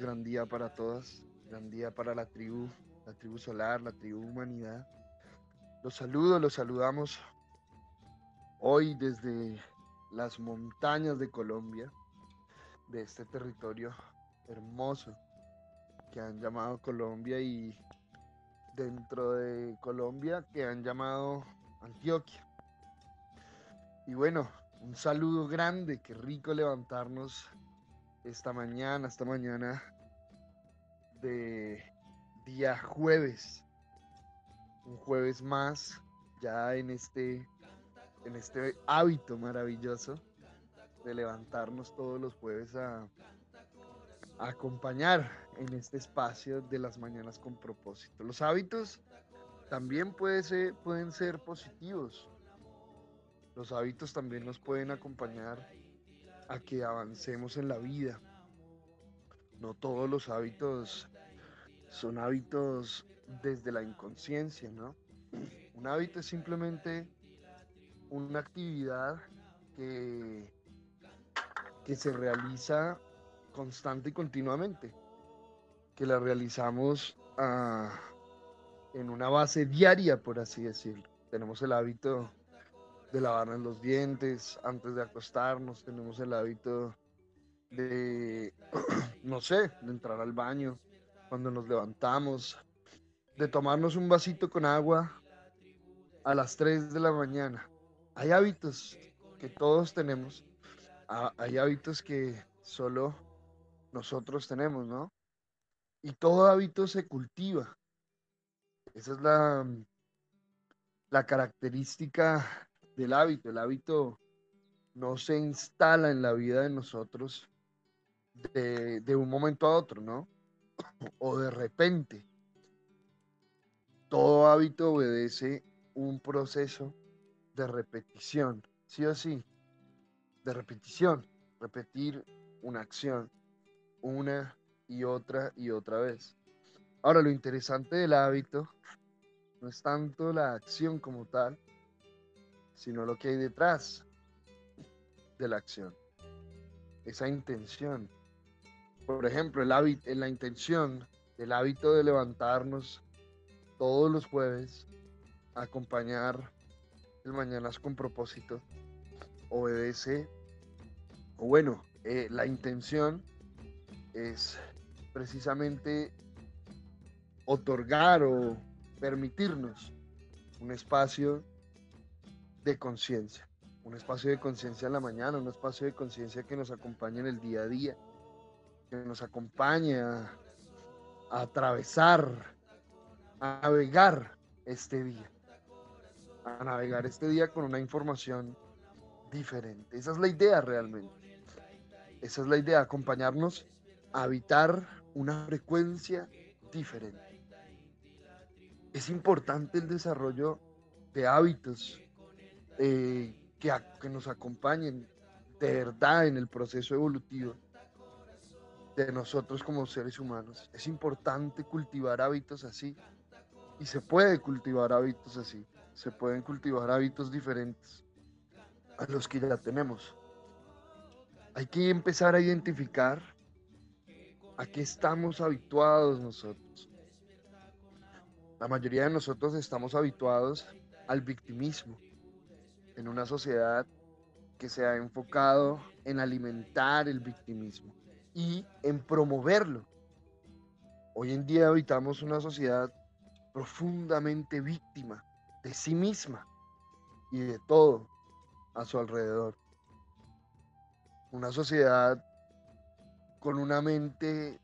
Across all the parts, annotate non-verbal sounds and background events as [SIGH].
gran día para todas, gran día para la tribu, la tribu solar, la tribu humanidad. Los saludo, los saludamos hoy desde las montañas de Colombia, de este territorio hermoso que han llamado Colombia y dentro de Colombia que han llamado Antioquia. Y bueno, un saludo grande, qué rico levantarnos esta mañana, esta mañana de día jueves. Un jueves más ya en este en este hábito maravilloso de levantarnos todos los jueves a, acompañar en este espacio de las mañanas con propósito. Los hábitos también pueden ser positivos. Los hábitos también nos pueden acompañar a que avancemos en la vida. No todos los hábitos son hábitos desde la inconsciencia, ¿no? Un hábito es simplemente una actividad que, que se realiza constante y continuamente, que la realizamos ah, en una base diaria, por así decirlo. Tenemos el hábito de lavarnos los dientes antes de acostarnos, tenemos el hábito de, [CLEARS THROAT] no sé, de entrar al baño cuando nos levantamos, de tomarnos un vasito con agua a las 3 de la mañana. Hay hábitos que todos tenemos, hay hábitos que solo nosotros tenemos, ¿no? Y todo hábito se cultiva. Esa es la, la característica del hábito. El hábito no se instala en la vida de nosotros de, de un momento a otro, ¿no? O de repente. Todo hábito obedece un proceso de repetición, sí o sí, de repetición, repetir una acción una y otra y otra vez. Ahora, lo interesante del hábito no es tanto la acción como tal, sino lo que hay detrás de la acción, esa intención. Por ejemplo, el hábito, la intención, el hábito de levantarnos todos los jueves, acompañar el Mañanas con propósito, obedece, o bueno, eh, la intención es precisamente otorgar o permitirnos un espacio de conciencia, un espacio de conciencia en la mañana, un espacio de conciencia que nos acompañe en el día a día, que nos acompañe a, atravesar, a navegar este día, a navegar este día con una información diferente. Esa es la idea realmente. Esa es la idea, acompañarnos a habitar una frecuencia diferente. Es importante el desarrollo de hábitos eh, que, que nos acompañen de verdad en el proceso evolutivo de nosotros como seres humanos. Es importante cultivar hábitos así y se puede cultivar hábitos así. Se pueden cultivar hábitos diferentes a los que ya tenemos. Hay que empezar a identificar a qué estamos habituados nosotros. La mayoría de nosotros estamos habituados al victimismo en una sociedad que se ha enfocado en alimentar el victimismo y en promoverlo. Hoy en día habitamos una sociedad profundamente víctima de sí misma y de todo a su alrededor. Una sociedad con una mente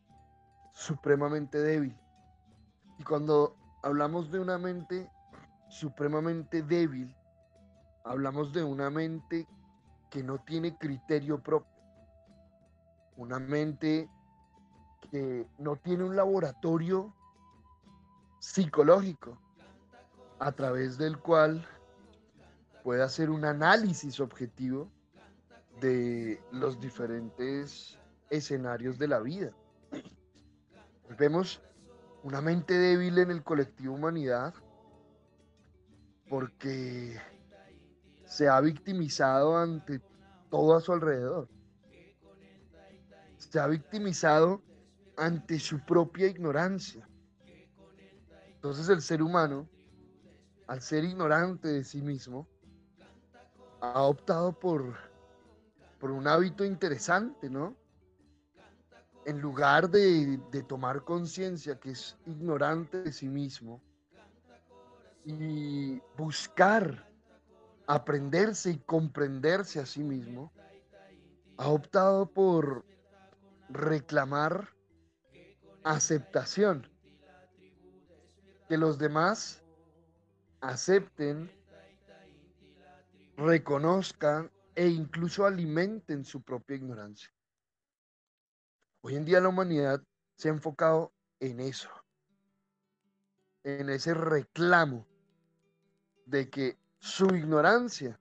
supremamente débil. Y cuando hablamos de una mente supremamente débil, hablamos de una mente que no tiene criterio propio, una mente que no tiene un laboratorio psicológico a través del cual puede hacer un análisis objetivo de los diferentes escenarios de la vida. Vemos una mente débil en el colectivo humanidad porque se ha victimizado ante todo a su alrededor. Se ha victimizado ante su propia ignorancia. Entonces el ser humano, al ser ignorante de sí mismo, ha optado por, por un hábito interesante, ¿no? En lugar de, de tomar conciencia que es ignorante de sí mismo y buscar aprenderse y comprenderse a sí mismo, ha optado por reclamar aceptación. Que los demás acepten, reconozcan e incluso alimenten su propia ignorancia. Hoy en día la humanidad se ha enfocado en eso, en ese reclamo de que su ignorancia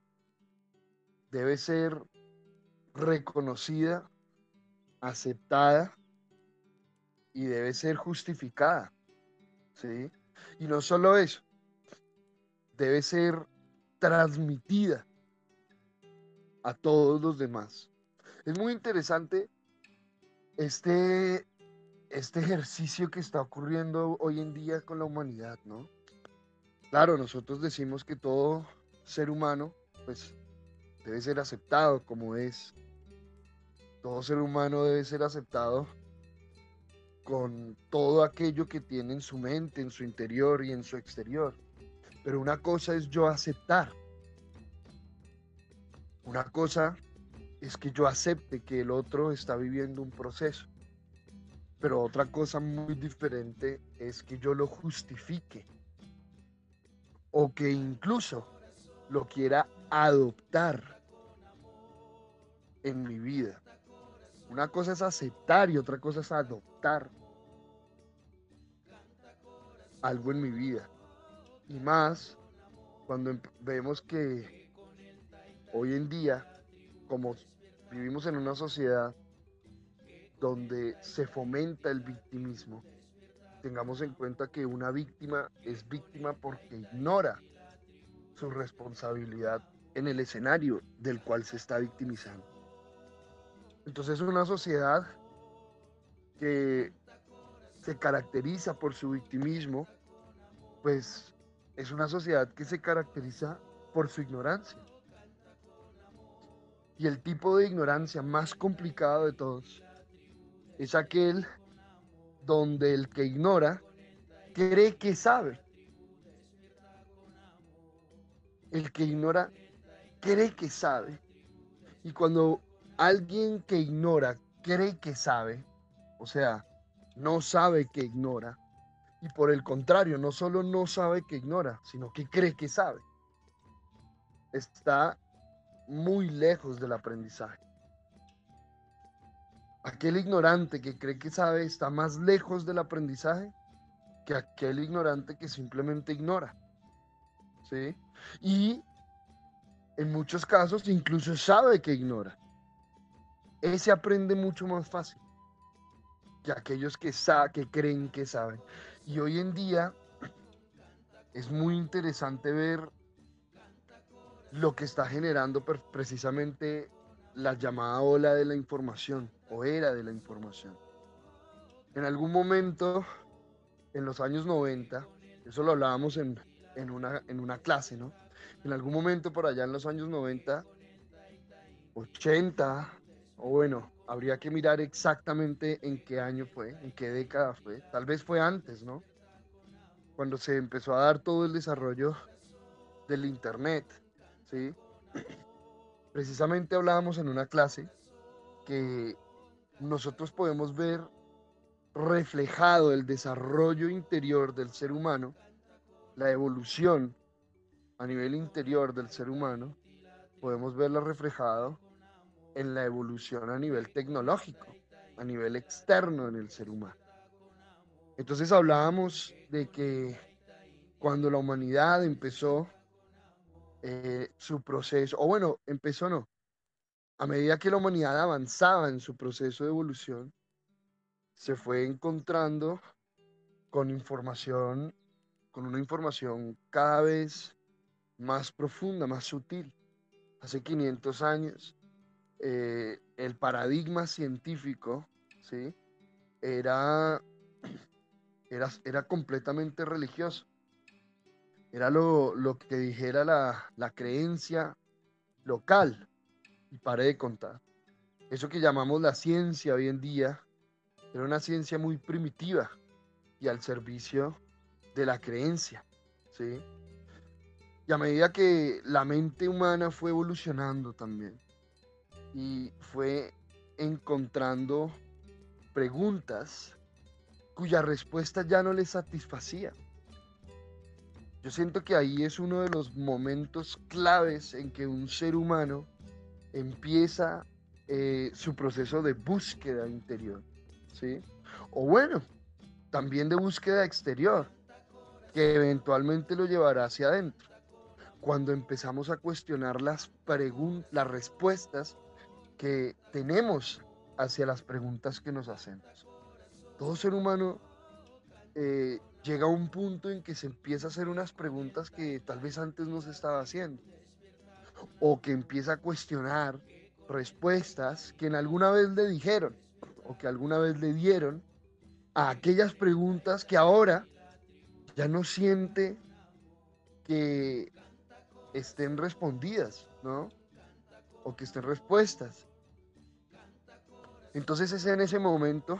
debe ser reconocida, aceptada y debe ser justificada. ¿sí? Y no solo eso, debe ser transmitida a todos los demás. Es muy interesante este, este ejercicio que está ocurriendo hoy en día con la humanidad, ¿no? Claro, nosotros decimos que todo ser humano, pues, debe ser aceptado como es. Todo ser humano debe ser aceptado con todo aquello que tiene en su mente, en su interior y en su exterior. Pero una cosa es yo aceptar. Una cosa es que yo acepte que el otro está viviendo un proceso. Pero otra cosa muy diferente es que yo lo justifique. O que incluso lo quiera adoptar en mi vida. Una cosa es aceptar y otra cosa es adoptar algo en mi vida. Y más cuando vemos que hoy en día, como vivimos en una sociedad donde se fomenta el victimismo, tengamos en cuenta que una víctima es víctima porque ignora su responsabilidad en el escenario del cual se está victimizando. Entonces es una sociedad que se caracteriza por su victimismo, pues es una sociedad que se caracteriza por su ignorancia. Y el tipo de ignorancia más complicado de todos es aquel donde el que ignora cree que sabe. El que ignora cree que sabe. Y cuando alguien que ignora cree que sabe, o sea, no sabe que ignora, y por el contrario, no solo no sabe que ignora, sino que cree que sabe, está muy lejos del aprendizaje. Aquel ignorante que cree que sabe está más lejos del aprendizaje que aquel ignorante que simplemente ignora. ¿Sí? Y en muchos casos incluso sabe que ignora ese aprende mucho más fácil que aquellos que, que creen que saben. Y hoy en día [CLEARS THROAT] es muy interesante ver lo que está generando precisamente la llamada ola de la información o era de la información. En algún momento, en los años 90, eso lo hablábamos en, una, en una clase, ¿no? En algún momento por allá en los años 90, 80, o bueno, habría que mirar exactamente en qué año fue, en qué década fue. Tal vez fue antes, ¿no? Cuando se empezó a dar todo el desarrollo del Internet, ¿sí? [CLEARS THROAT] Precisamente hablábamos en una clase que nosotros podemos ver reflejado el desarrollo interior del ser humano, la evolución a nivel interior del ser humano, podemos verla reflejado en la evolución a nivel tecnológico, a nivel externo en el ser humano. Entonces hablábamos de que cuando la humanidad empezó eh, su proceso, o bueno, empezó no, a medida que la humanidad avanzaba en su proceso de evolución, se fue encontrando con información, con una información cada vez más profunda, más sutil. Hace 500 años eh, el paradigma científico, ¿sí? era, [CLEARS THROAT] era, era completamente religioso. Era lo, lo que dijera la, la creencia local. Y de contar. Eso que llamamos la ciencia hoy en día era una ciencia muy primitiva y al servicio de la creencia. ¿sí? Y a medida que la mente humana fue evolucionando también y fue encontrando preguntas cuya respuesta ya no le satisfacía. Yo siento que ahí es uno de los momentos claves en que un ser humano empieza eh, su proceso de búsqueda interior, ¿sí? O bueno, también de búsqueda exterior, que eventualmente lo llevará hacia adentro cuando empezamos a cuestionar las, las respuestas que tenemos hacia las preguntas que nos hacemos. Todo ser humano eh, llega a un punto en que se empieza a hacer unas preguntas que tal vez antes no se estaba haciendo. O que empieza a cuestionar respuestas que en alguna vez le dijeron o que alguna vez le dieron a aquellas preguntas que ahora ya no siente que estén respondidas, ¿no? O que estén respuestas. Entonces es en ese momento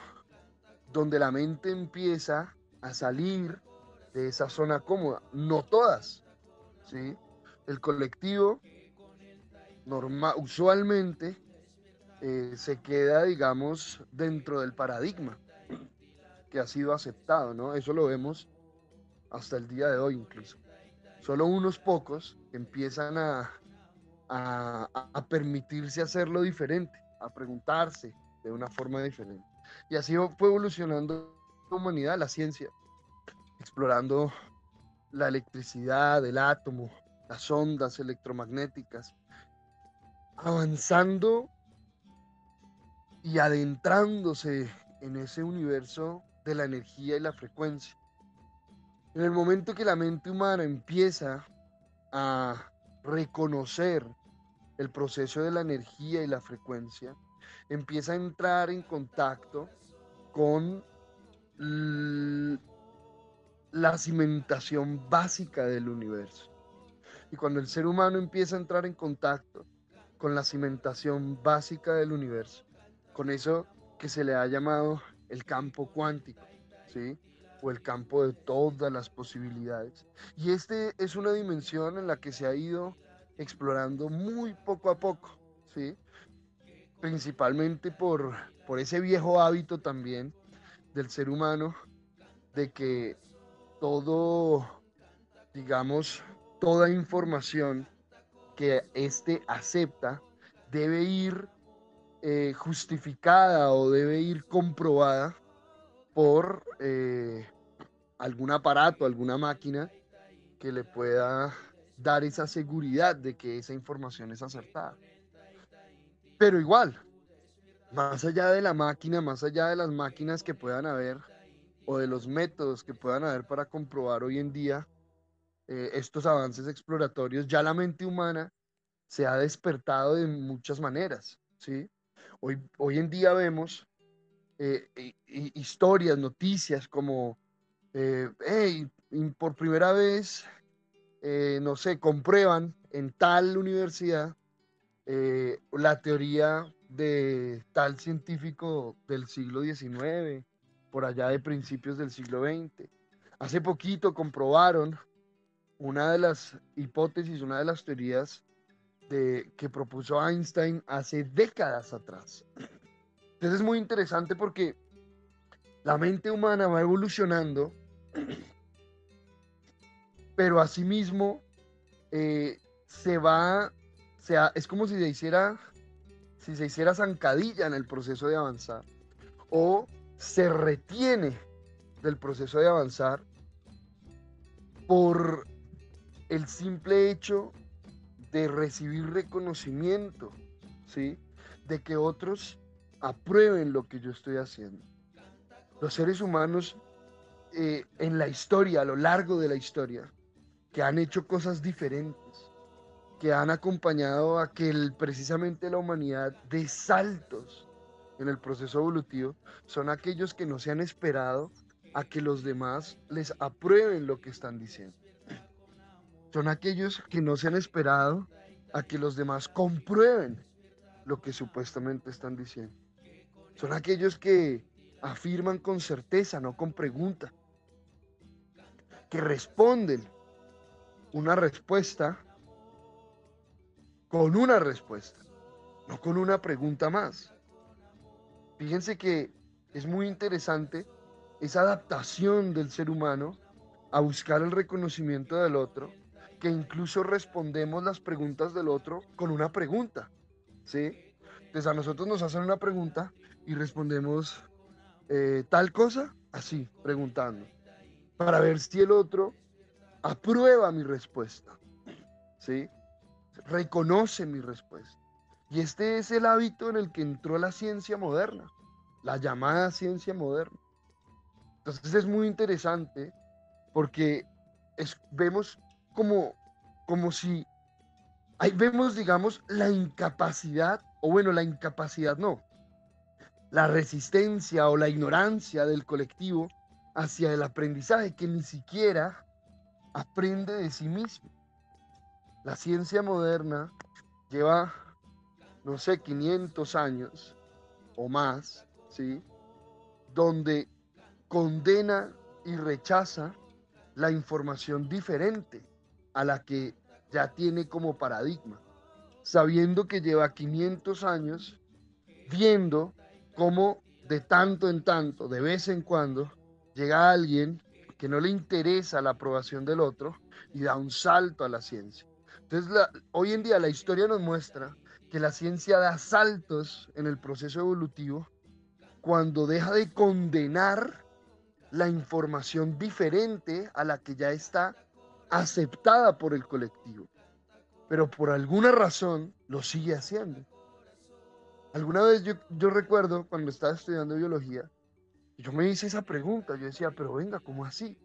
donde la mente empieza a salir de esa zona cómoda. No todas, ¿sí? El colectivo normal, usualmente eh, se queda, digamos, dentro del paradigma que ha sido aceptado, ¿no? Eso lo vemos hasta el día de hoy incluso solo unos pocos empiezan a, a, permitirse hacerlo diferente, a preguntarse de una forma diferente. Y así fue evolucionando la humanidad, la ciencia, explorando la electricidad, el átomo, las ondas electromagnéticas, avanzando y adentrándose en ese universo de la energía y la frecuencia. En el momento que la mente humana empieza a reconocer el proceso de la energía y la frecuencia, empieza a entrar en contacto con la cimentación básica del universo. Y cuando el ser humano empieza a entrar en contacto con la cimentación básica del universo, con eso que se le ha llamado el campo cuántico, ¿sí? el campo de todas las posibilidades. Y este es una dimensión en la que se ha ido explorando muy poco a poco, ¿sí? Principalmente por, por ese viejo hábito también del ser humano de que todo, digamos, toda información que éste acepta debe ir eh, justificada o debe ir comprobada por eh, algún aparato, alguna máquina que le pueda dar esa seguridad de que esa información es acertada. Pero igual, más allá de la máquina, más allá de las máquinas que puedan haber o de los métodos que puedan haber para comprobar hoy en día eh, estos avances exploratorios, ya la mente humana se ha despertado de muchas maneras, ¿sí? Hoy, hoy en día vemos eh, historias, noticias como eh, por primera vez, no sé, comprueban en tal universidad la teoría de tal científico del siglo XIX, por allá de principios del siglo XX. Hace poquito comprobaron una de las hipótesis, una de las teorías que propuso Einstein hace décadas atrás. Entonces es muy interesante porque la mente humana va evolucionando pero asimismo eh, se va, sea, es como si se hiciera, si se hiciera zancadilla en el proceso de avanzar, o se retiene del proceso de avanzar por el simple hecho de recibir reconocimiento, ¿sí? De que otros aprueben lo que yo estoy haciendo. Los seres humanos eh, en la historia, a lo largo de la historia, que han hecho cosas diferentes, que han acompañado a que precisamente la humanidad dé saltos en el proceso evolutivo son aquellos que no se han esperado a que los demás les aprueben lo que están diciendo. Son aquellos que no se han esperado a que los demás comprueben lo que supuestamente están diciendo. Son aquellos que afirman con certeza, no con pregunta. Que responden una respuesta con una respuesta, no con una pregunta más. Fíjense que es muy interesante esa adaptación del ser humano a buscar el reconocimiento del otro, que incluso respondemos las preguntas del otro con una pregunta, ¿sí? Entonces a nosotros nos hacen una pregunta y respondemos eh, tal cosa, así, preguntando, para ver si el otro aprueba mi respuesta, ¿sí? Reconoce mi respuesta. Y este es el hábito en el que entró la ciencia moderna, la llamada ciencia moderna. Entonces es muy interesante porque vemos como, como si, ahí vemos, digamos, la incapacidad, o bueno, la incapacidad no, la resistencia o la ignorancia del colectivo hacia el aprendizaje que ni siquiera aprende de sí mismo. La ciencia moderna lleva no sé, 500 años o más, ¿sí? Donde condena y rechaza la información diferente a la que ya tiene como paradigma, sabiendo que lleva 500 años viendo cómo de tanto en tanto, de vez en cuando, llega alguien que no le interesa la aprobación del otro y da un salto a la ciencia. Entonces, hoy en día la historia nos muestra que la ciencia da saltos en el proceso evolutivo cuando deja de condenar la información diferente a la que ya está aceptada por el colectivo. Pero por alguna razón lo sigue haciendo. Alguna vez yo, yo recuerdo cuando estaba estudiando biología, yo me hice esa pregunta, yo decía, pero venga, ¿cómo así?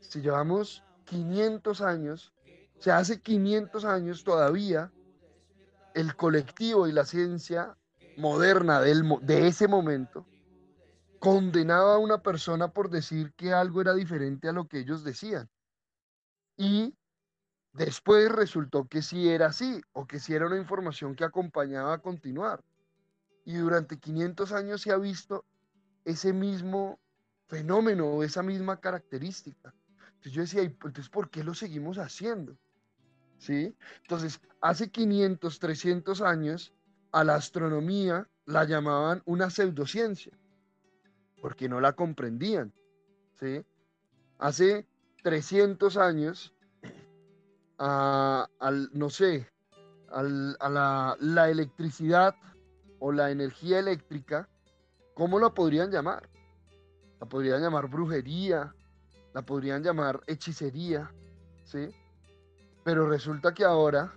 Si llevamos 500 años, o sea, hace 500 años todavía el colectivo y la ciencia moderna de ese momento condenaba a una persona por decir que algo era diferente a lo que ellos decían. Y después resultó que sí era así, o que sí era una información que acompañaba a continuar. Y durante 500 años se ha visto ese mismo fenómeno o esa misma característica. Entonces yo decía, entonces por qué lo seguimos haciendo? ¿sí? Entonces, hace 500, 300 años, a la astronomía la llamaban una pseudociencia, porque no la comprendían, ¿sí? Hace 300 años, a, al, no sé, a la, la electricidad o la energía eléctrica, ¿cómo la podrían llamar? La podrían llamar brujería, la podrían llamar hechicería, ¿sí? Pero resulta que ahora,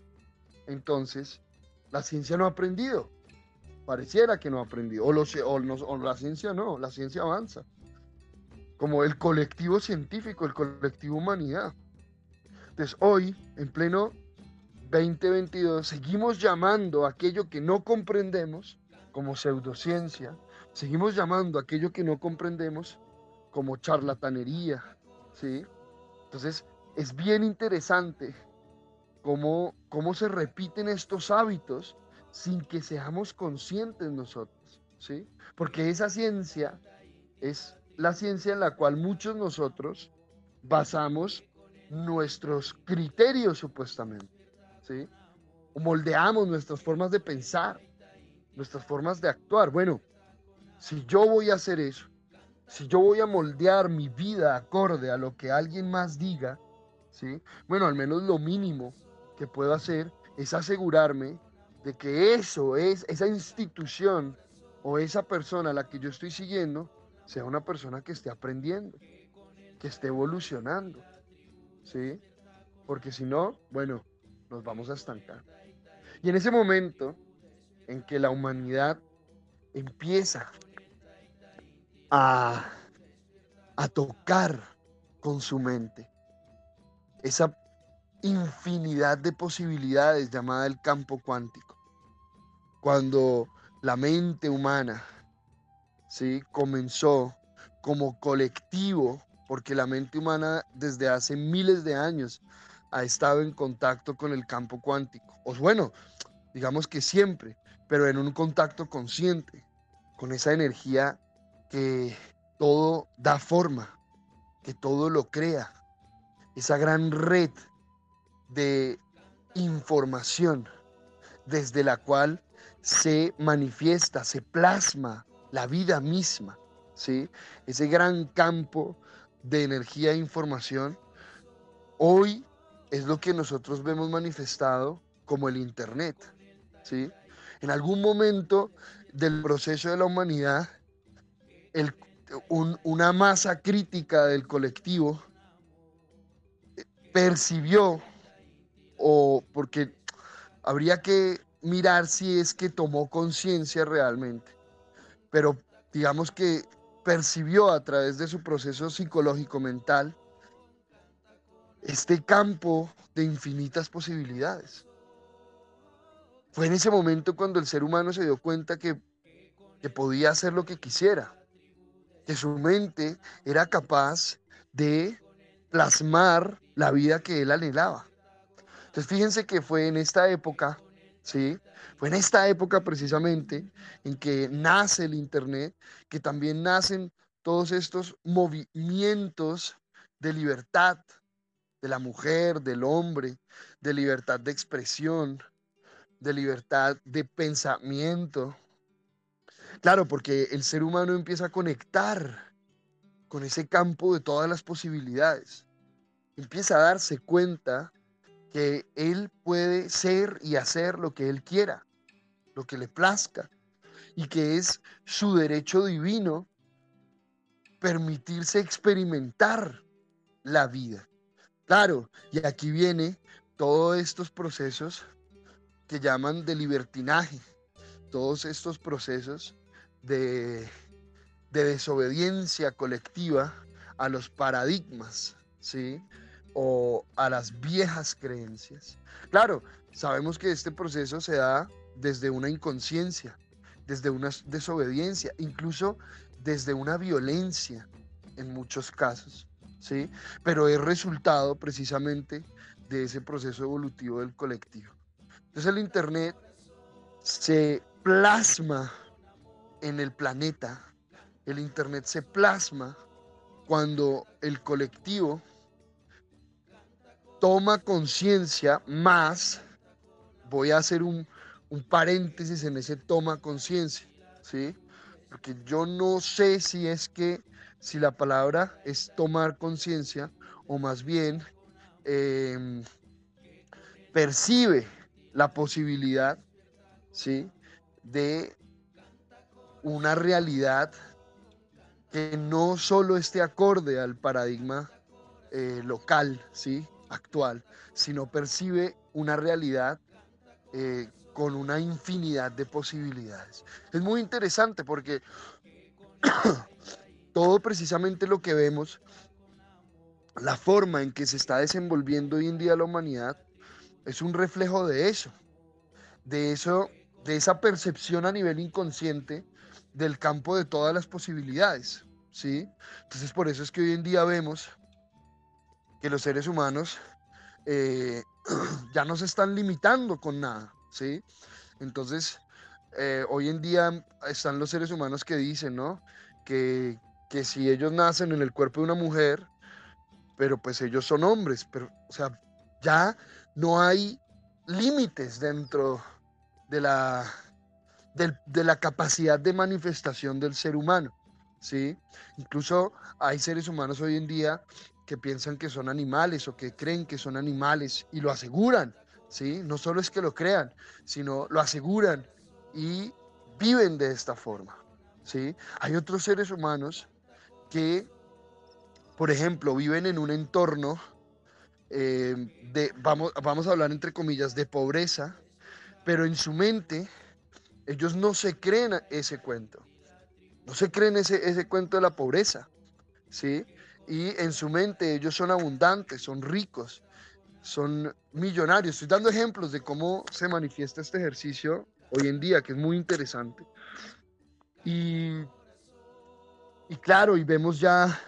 entonces, la ciencia no ha aprendido. Pareciera que no ha aprendido. O, lo, o, la ciencia no, la ciencia avanza. Como el colectivo científico, el colectivo humanidad. Entonces, hoy, en pleno 2022, seguimos llamando aquello que no comprendemos como pseudociencia. Seguimos llamando aquello que no comprendemos como charlatanería. ¿sí? Entonces, es bien interesante cómo, cómo se repiten estos hábitos sin que seamos conscientes nosotros, ¿sí? Porque esa ciencia es la ciencia en la cual muchos nosotros basamos nuestros criterios supuestamente, ¿sí? O moldeamos nuestras formas de pensar, nuestras formas de actuar. Bueno, si yo voy a hacer eso, si yo voy a moldear mi vida acorde a lo que alguien más diga, ¿sí? Bueno, al menos lo mínimo que puedo hacer es asegurarme de que eso es, esa institución o esa persona a la que yo estoy siguiendo sea una persona que esté aprendiendo, que esté evolucionando, ¿sí? Porque si no, bueno, nos vamos a estancar. Y en ese momento en que la humanidad empieza a, a tocar con su mente esa infinidad de posibilidades llamada el campo cuántico. Cuando la mente humana ¿sí? comenzó como colectivo, porque la mente humana desde hace miles de años ha estado en contacto con el campo cuántico. O bueno, digamos que siempre, pero en un contacto consciente, con esa energía que todo da forma, que todo lo crea, esa gran red de información desde la cual se manifiesta, se plasma la vida misma, ¿sí? Ese gran campo de energía e información, hoy es lo que nosotros vemos manifestado como el Internet, ¿sí? En algún momento del proceso de la humanidad, una masa crítica del colectivo eh, percibió, o porque habría que mirar si es que tomó conciencia realmente, pero digamos que percibió a través de su proceso psicológico mental este campo de infinitas posibilidades. Fue en ese momento cuando el ser humano se dio cuenta que, que podía hacer lo que quisiera, que su mente era capaz de plasmar la vida que él anhelaba. Entonces fíjense que fue en esta época, ¿sí? Fue en esta época precisamente en que nace el Internet, que también nacen todos estos movimientos de libertad de la mujer, del hombre, de libertad de expresión, de libertad de pensamiento. Claro, porque el ser humano empieza a conectar con ese campo de todas las posibilidades. Empieza a darse cuenta que él puede ser y hacer lo que él quiera, lo que le plazca, y que es su derecho divino permitirse experimentar la vida. Claro, y aquí viene todos estos procesos que llaman de libertinaje, todos estos procesos de, desobediencia colectiva a los paradigmas, ¿sí? O a las viejas creencias. Claro, sabemos que este proceso se da desde una inconsciencia, desde una desobediencia, incluso desde una violencia en muchos casos, ¿sí? Pero es resultado precisamente de ese proceso evolutivo del colectivo. Entonces el Internet se plasma en el planeta, el Internet se plasma cuando el colectivo toma conciencia más, voy a hacer un, un, paréntesis en ese toma conciencia, ¿sí? Porque yo no sé si es que, si la palabra es tomar conciencia o más bien em, percibe la posibilidad, ¿sí? De una realidad que no solo esté acorde al paradigma eh, local, ¿sí? Actual, sino percibe una realidad eh, con una infinidad de posibilidades. Es muy interesante porque [COUGHS] todo precisamente lo que vemos, la forma en que se está desenvolviendo hoy en día la humanidad, es un reflejo de eso, de eso, de esa percepción a nivel inconsciente del campo de todas las posibilidades, ¿sí? Entonces por eso es que hoy en día vemos que los seres humanos eh, [CLEARS THROAT] ya no se están limitando con nada, ¿sí? Entonces, eh, hoy en día están los seres humanos que dicen, ¿no? Que, que si ellos nacen en el cuerpo de una mujer, pero pues ellos son hombres, pero, o sea, ya no hay límites dentro de la, de, la capacidad de manifestación del ser humano. ¿sí? Incluso hay seres humanos hoy en día que piensan que son animales o que creen que son animales y lo aseguran. ¿sí? No solo es que lo crean, sino lo aseguran y viven de esta forma. ¿sí? Hay otros seres humanos que, por ejemplo, viven en un entorno eh, de, vamos, vamos a hablar entre comillas, de pobreza, pero en su mente ellos no se creen ese cuento, no se creen ese, ese cuento de la pobreza, ¿sí? Y en su mente ellos son abundantes, son ricos, son millonarios. Estoy dando ejemplos de cómo se manifiesta este ejercicio hoy en día, que es muy interesante. Y Y claro, y vemos ya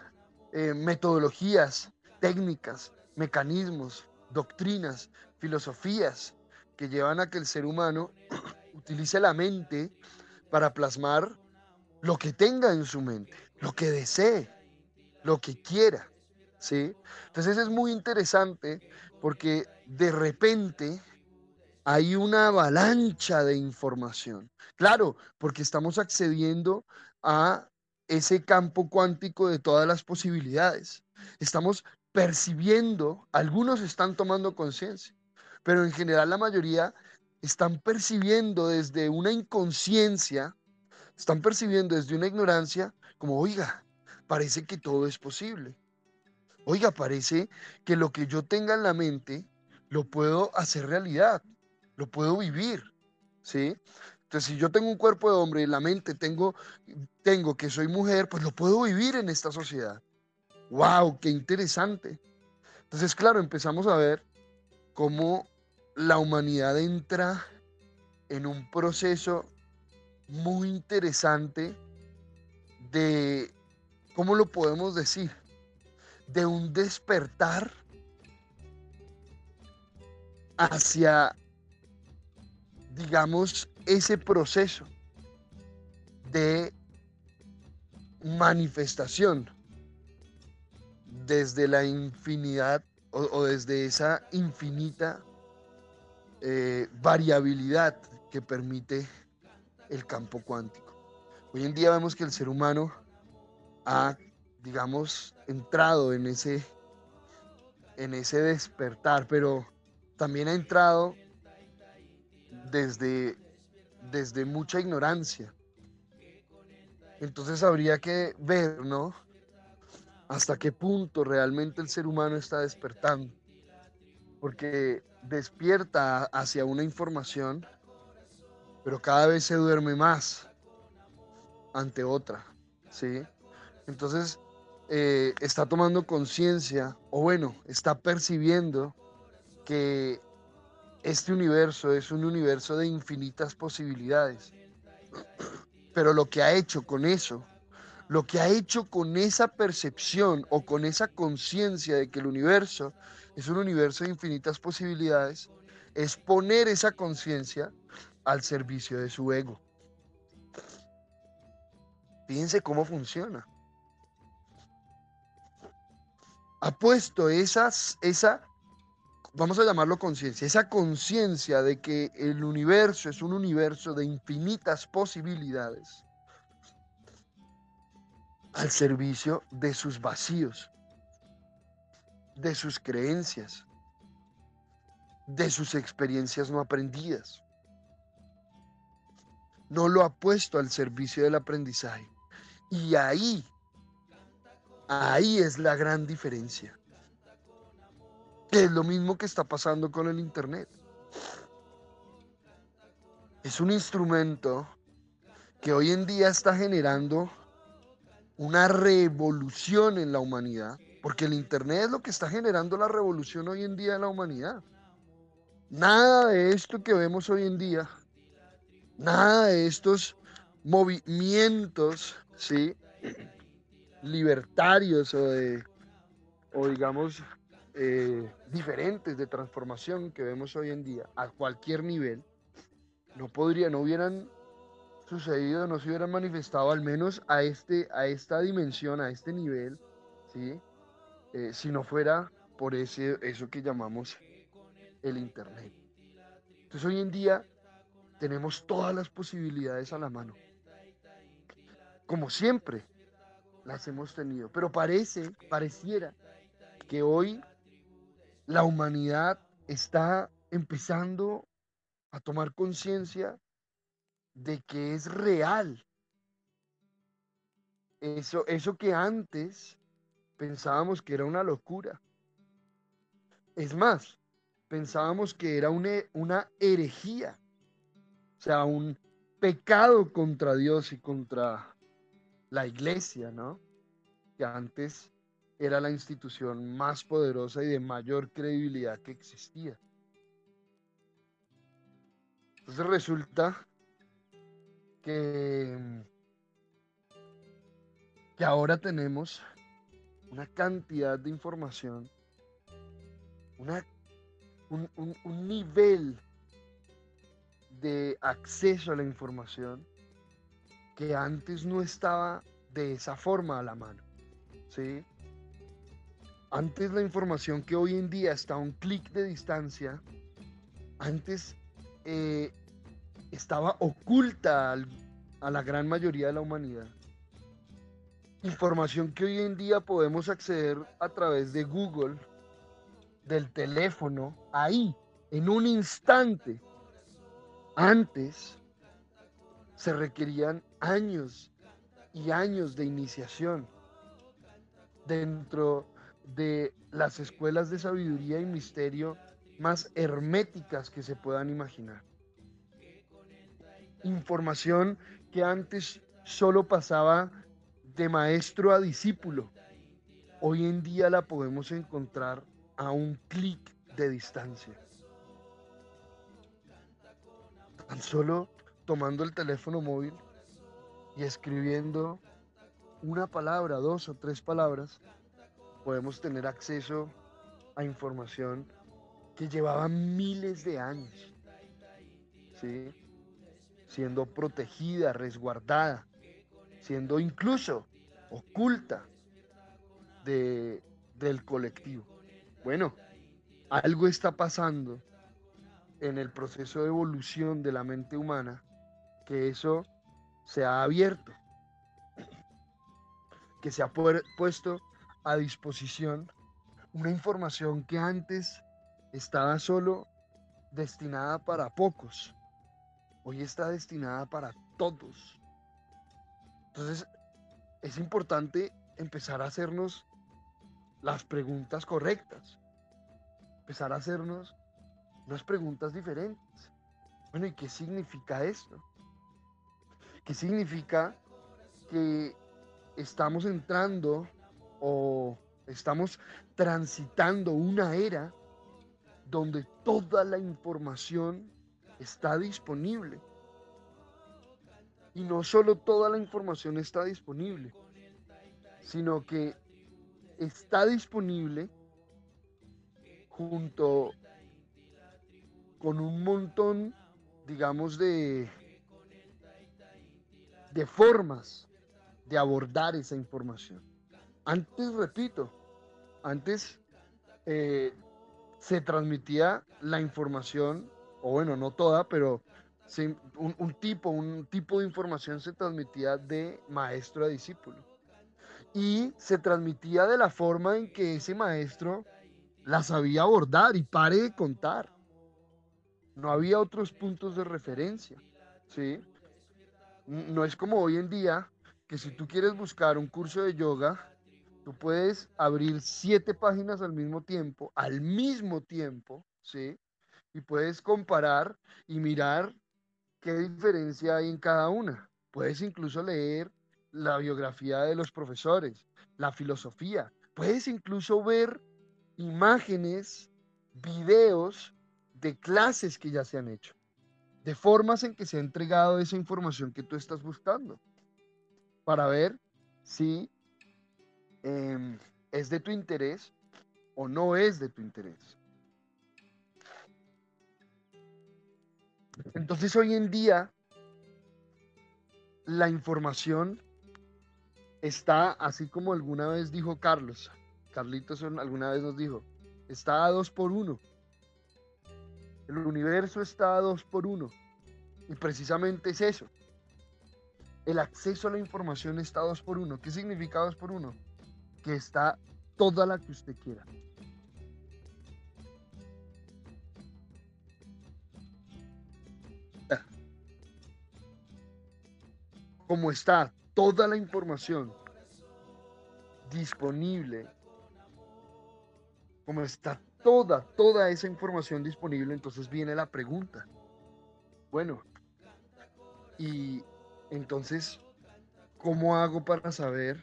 eh, metodologías, técnicas, mecanismos, doctrinas, filosofías que llevan a que el ser humano [CLEARS THROAT] utilice la mente para plasmar lo que tenga en su mente, lo que desee, lo que quiera, ¿sí? Entonces es muy interesante porque de repente hay una avalancha de información. Claro, porque estamos accediendo a ese campo cuántico de todas las posibilidades. Estamos percibiendo, algunos están tomando conciencia, pero en general la mayoría están percibiendo desde una inconsciencia, están percibiendo desde una ignorancia, como, oiga, parece que todo es posible. Oiga, parece que lo que yo tenga en la mente lo puedo hacer realidad, lo puedo vivir, ¿sí? Entonces, si yo tengo un cuerpo de hombre y la mente tengo, tengo que soy mujer, pues lo puedo vivir en esta sociedad. ¡Wow! ¡Qué interesante! Entonces, claro, empezamos a ver cómo la humanidad entra en un proceso muy interesante de, ¿cómo lo podemos decir? De un despertar hacia, digamos, ese proceso de manifestación desde la infinidad o, desde esa infinita eh, variabilidad que permite el campo cuántico. Hoy en día vemos que el ser humano ha, digamos, entrado en ese, en ese despertar, pero también ha entrado desde, desde mucha ignorancia. Entonces habría que ver, ¿no? Hasta qué punto realmente el ser humano está despertando. Porque despierta hacia una información, pero cada vez se duerme más ante otra, ¿sí? Entonces, eh, está tomando conciencia, o bueno, está percibiendo que este universo es un universo de infinitas posibilidades. [CLEARS THROAT] Pero lo que ha hecho con eso, lo que ha hecho con esa percepción o con esa conciencia de que el universo es un universo de infinitas posibilidades, es poner esa conciencia al servicio de su ego. Fíjense cómo funciona. Ha puesto esa, vamos a llamarlo conciencia, esa conciencia de que el universo es un universo de infinitas posibilidades al servicio de sus vacíos de sus creencias, de sus experiencias no aprendidas. No lo ha puesto al servicio del aprendizaje. Y ahí, ahí es la gran diferencia. Es lo mismo que está pasando con el Internet. Es un instrumento que hoy en día está generando una revolución en la humanidad porque el Internet es lo que está generando la revolución hoy en día de la humanidad. Nada de esto que vemos hoy en día, nada de estos movimientos, ¿sí? Libertarios o de, digamos, eh, diferentes de transformación que vemos hoy en día a cualquier nivel, no podría, no hubieran sucedido, no se hubieran manifestado al menos a, este, a esta dimensión, a este nivel, ¿sí? Eh, si no fuera por ese, eso que llamamos el Internet. Entonces hoy en día tenemos todas las posibilidades a la mano. Como siempre las hemos tenido. Pero parece, pareciera que hoy la humanidad está empezando a tomar conciencia de que es real. Eso, eso que antes pensábamos que era una locura. Es más, pensábamos que era una, una herejía, o sea, un pecado contra Dios y contra la iglesia, ¿no? Que antes era la institución más poderosa y de mayor credibilidad que existía. Entonces resulta que que ahora tenemos una cantidad de información, una, un, un nivel de acceso a la información que antes no estaba de esa forma a la mano. ¿sí? Antes la información que hoy en día está a un clic de distancia, antes eh, estaba oculta a la gran mayoría de la humanidad. Información que hoy en día podemos acceder a través de Google, del teléfono, ahí, en un instante. Antes se requerían años y años de iniciación dentro de las escuelas de sabiduría y misterio más herméticas que se puedan imaginar. Información que antes solo pasaba de maestro a discípulo. Hoy en día la podemos encontrar a un clic de distancia. Tan solo tomando el teléfono móvil y escribiendo una palabra, dos o tres palabras, podemos tener acceso a información que llevaba miles de años, ¿sí? siendo protegida, resguardada, siendo incluso oculta de, del colectivo. Bueno, algo está pasando en el proceso de evolución de la mente humana, que eso se ha abierto, que se ha puesto a disposición una información que antes estaba solo destinada para pocos, hoy está destinada para todos. Entonces, es importante empezar a hacernos las preguntas correctas, empezar a hacernos unas preguntas diferentes. Bueno, ¿y qué significa esto? ¿Qué significa que estamos entrando o estamos transitando una era donde toda la información está disponible. Y no solo toda la información está disponible, sino que está disponible junto con un montón, digamos, de, de formas de abordar esa información. Antes, repito, antes eh, se transmitía la información, o bueno, no toda, pero un, tipo, un tipo de información se transmitía de maestro a discípulo. Y se transmitía de la forma en que ese maestro la sabía abordar y pare de contar. No había otros puntos de referencia, ¿sí? No es como hoy en día que si tú quieres buscar un curso de yoga, tú puedes abrir siete páginas al mismo tiempo, al mismo tiempo, ¿sí? Y puedes comparar y mirar qué diferencia hay en cada una. Puedes incluso leer la biografía de los profesores, la filosofía. Puedes incluso ver imágenes, videos de clases que ya se han hecho, de formas en que se ha entregado esa información que tú estás buscando para ver si em, es de tu interés o no es de tu interés. Entonces hoy en día la información está así como alguna vez dijo Carlos, Carlitos alguna vez nos dijo, está a dos por uno. El universo está a dos por uno. Y precisamente es eso el acceso a la información está dos por uno. ¿Qué significa dos por uno? Que está toda la que usted quiera. Como está toda la información disponible, como está toda, toda esa información disponible, entonces viene la pregunta. Bueno, y entonces, ¿cómo hago para saber?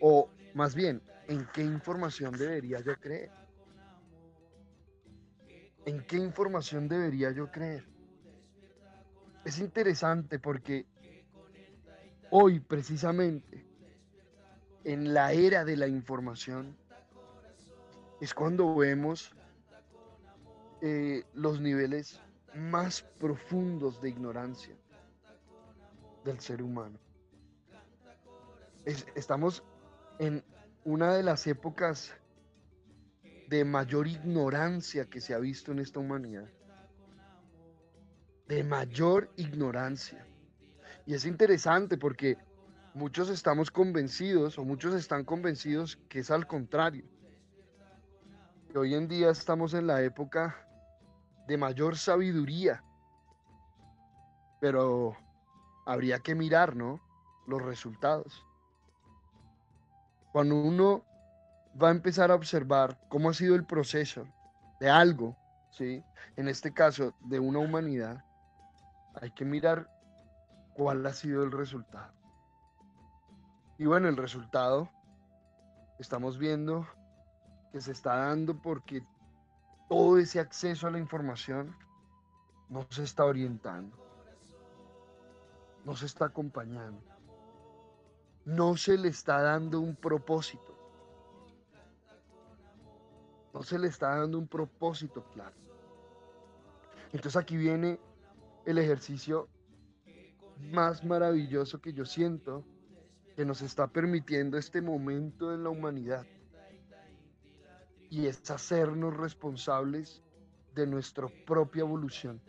O más bien, ¿en qué información debería yo creer? ¿En qué información debería yo creer? Es interesante porque hoy precisamente en la era de la información, es cuando vemos eh, los niveles más profundos de ignorancia del ser humano. estamos en una de las épocas de mayor ignorancia que se ha visto en esta humanidad. De mayor ignorancia. Y es interesante porque muchos estamos convencidos o muchos están convencidos que es al contrario. Hoy en día estamos en la época de mayor sabiduría. Pero habría que mirar, ¿no? Los resultados. Cuando uno va a empezar a observar cómo ha sido el proceso de algo, ¿sí? En este caso, de una humanidad, hay que mirar cuál ha sido el resultado. Y bueno, el resultado estamos viendo que se está dando porque todo ese acceso a la información no se está orientando, no se está acompañando, no se le está dando un propósito no se le está dando un propósito claro. Entonces aquí viene el ejercicio más maravilloso que yo siento que nos está permitiendo este momento en la humanidad. Y es hacernos responsables de nuestra propia evolución.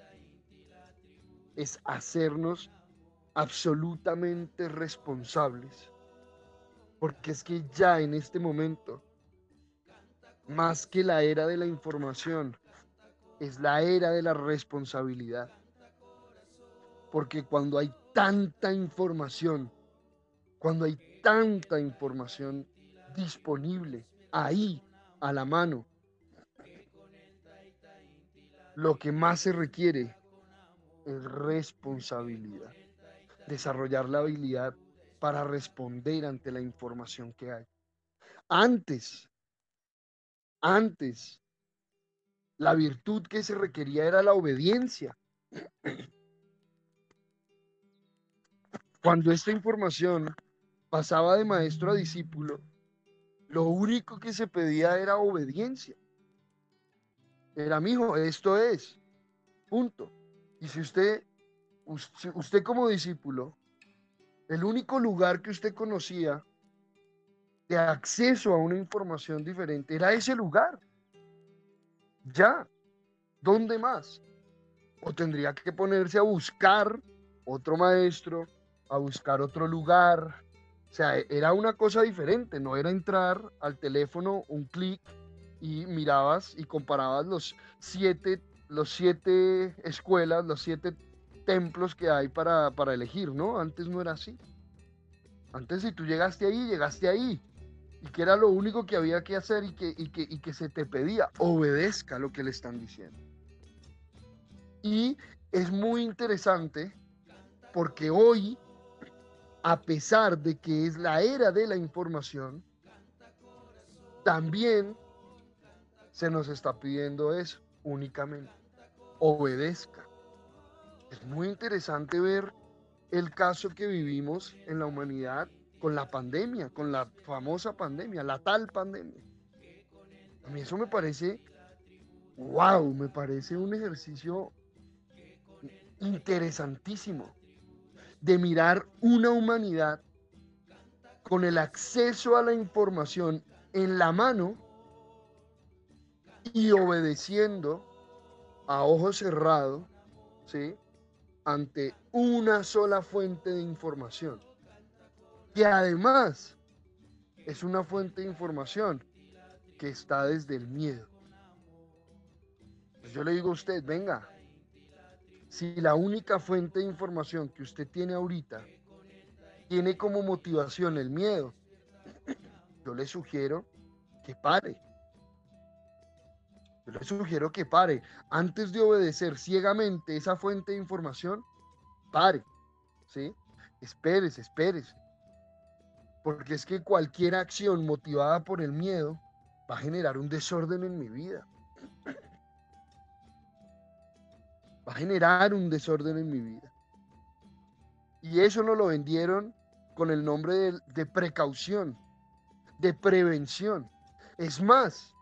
Es hacernos absolutamente responsables. Porque es que ya en este momento más que la era de la información, es la era de la responsabilidad. Porque cuando hay tanta información, cuando hay tanta información disponible ahí, a la mano, lo que más se requiere es responsabilidad. Desarrollar la habilidad para responder ante la información que hay. Antes antes, la virtud que se requería era la obediencia. Cuando esta información pasaba de maestro a discípulo, lo único que se pedía era obediencia. Era, mi hijo, esto es, punto. Y si usted, usted como discípulo, el único lugar que usted conocía de acceso a una información diferente era ese lugar. Ya, ¿dónde más? O tendría que ponerse a buscar otro maestro, a buscar otro lugar. O sea, era una cosa diferente, no era entrar al teléfono un clic y mirabas y comparabas los siete, los siete escuelas, los siete templos que hay para, para elegir, ¿no? Antes no era así. Antes si tú llegaste ahí, llegaste ahí y que era lo único que había que hacer y que, y que, se te pedía, obedezca lo que le están diciendo. Y es muy interesante porque hoy, a pesar de que es la era de la información, también se nos está pidiendo eso únicamente, obedezca. Es muy interesante ver el caso que vivimos en la humanidad con la pandemia, con la famosa pandemia, la tal pandemia. A mí eso me parece, wow, me parece un ejercicio interesantísimo de mirar una humanidad con el acceso a la información en la mano y obedeciendo a ojo cerrado, ¿sí? Ante una sola fuente de información que además es una fuente de información que está desde el miedo. Pues yo le digo a usted, venga, si la única fuente de información que usted tiene ahorita tiene como motivación el miedo, [CLEARS THROAT] yo le sugiero que pare. Yo le sugiero que pare. Antes de obedecer ciegamente esa fuente de información, pare. ¿Sí? Espérese, espérese. Porque es que cualquier acción motivada por el miedo va a generar un desorden en mi vida. Va a generar un desorden en mi vida. Y eso nos lo vendieron con el nombre de, precaución. de prevención. Es más,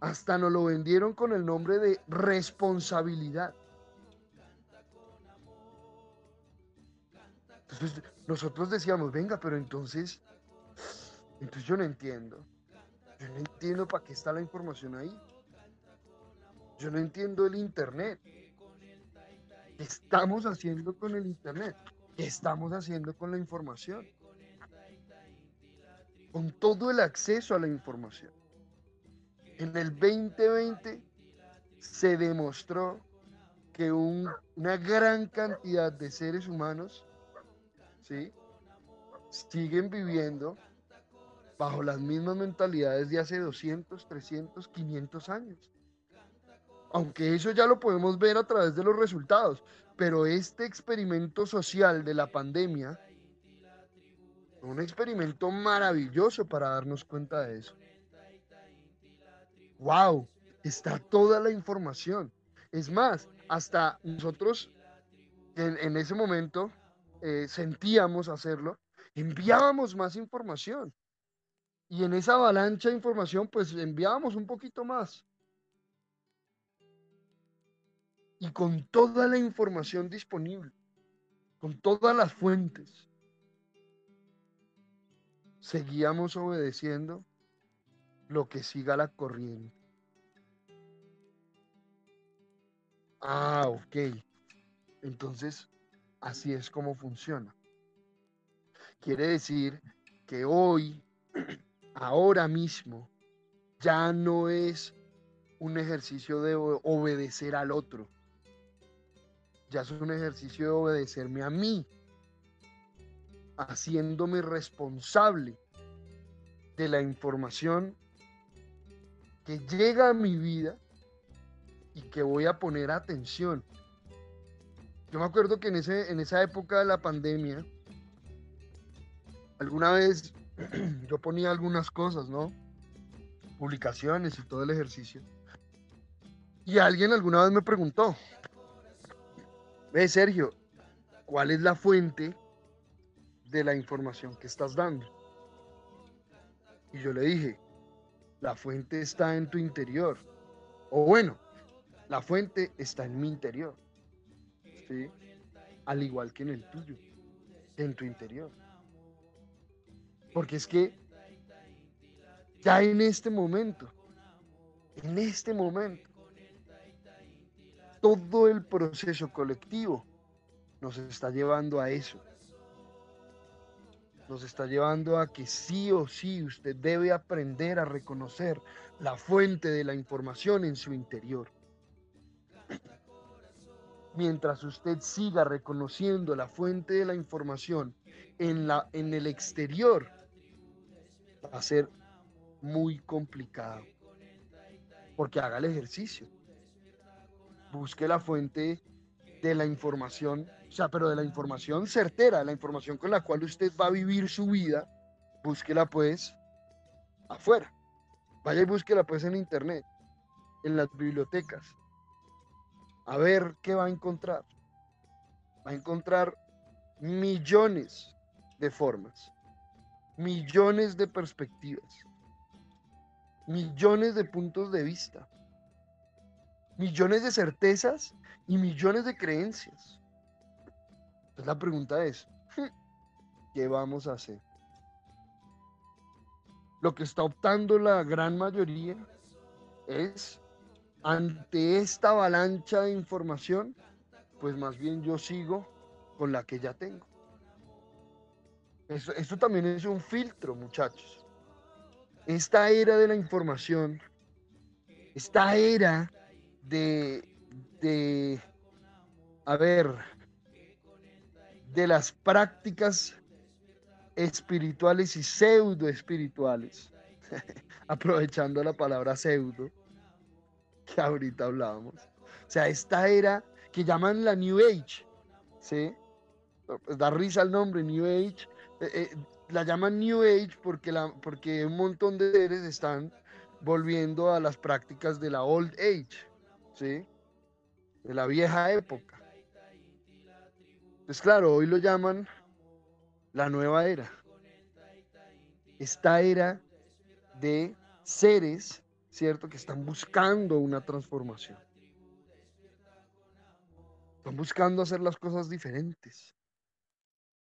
hasta nos lo vendieron con el nombre de responsabilidad. Entonces nosotros decíamos, venga, pero entonces, entonces yo no entiendo. Yo no entiendo para qué está la información ahí. Yo no entiendo el Internet. ¿Qué estamos haciendo con el Internet? ¿Qué estamos haciendo con la información? Con todo el acceso a la información. En el 2020 se demostró que una gran cantidad de seres humanos ¿sí? siguen viviendo bajo las mismas mentalidades de hace 200, 300, 500 años. Aunque eso ya lo podemos ver a través de los resultados, pero este experimento social de la pandemia, un experimento maravilloso para darnos cuenta de eso. ¡Wow! Está toda la información. Es más, hasta nosotros en, ese momento eh, sentíamos hacerlo, enviábamos más información. Y en esa avalancha de información, pues enviábamos un poquito más. Y con toda la información disponible, con todas las fuentes, seguíamos obedeciendo lo que siga la corriente. Ah, ok. Entonces, así es como funciona. Quiere decir que hoy [CLEARS THROAT] ahora mismo ya no es un ejercicio de obedecer al otro. Ya es un ejercicio de obedecerme a mí, haciéndome responsable de la información que llega a mi vida y que voy a poner atención. Yo me acuerdo que en, ese, en esa época de la pandemia, alguna vez [CLEARS THROAT] yo ponía algunas cosas, ¿no? Publicaciones y todo el ejercicio. Y alguien alguna vez me preguntó, ve Sergio, ¿cuál es la fuente de la información que estás dando? Y yo le dije, la fuente está en tu interior. O bueno, la fuente está en mi interior. ¿Sí? Al igual que en el tuyo, en tu interior. Porque es que ya en este momento, en este momento, todo el proceso colectivo nos está llevando a eso. Nos está llevando a que sí o sí usted debe aprender a reconocer la fuente de la información en su interior. Mientras usted siga reconociendo la fuente de la información en, la, en el exterior, va a ser muy complicado. Porque haga el ejercicio. Busque la fuente de la información, o sea, pero de la información certera, la información con la cual usted va a vivir su vida, búsquela pues afuera. Vaya y búsquela pues en internet, en las bibliotecas. A ver qué va a encontrar. Va a encontrar millones de formas millones de perspectivas, millones de puntos de vista, millones de certezas y millones de creencias. Entonces la pregunta es, ¿qué vamos a hacer? Lo que está optando la gran mayoría es, ante esta avalancha de información, pues más bien yo sigo con la que ya tengo. Esto, también es un filtro, muchachos. Esta era de la información, esta era de, de, a ver, de las prácticas espirituales y pseudo espirituales, [LAUGHS] aprovechando la palabra pseudo, que ahorita hablábamos. O sea, esta era que llaman la New Age, ¿sí? Pues da risa el nombre, New Age, eh, eh, la llaman New Age porque, la, porque un montón de seres están volviendo a las prácticas de la Old Age, ¿sí? De la vieja época. Pues claro, hoy lo llaman la nueva era. Esta era de seres, ¿cierto? Que están buscando una transformación. Están buscando hacer las cosas diferentes.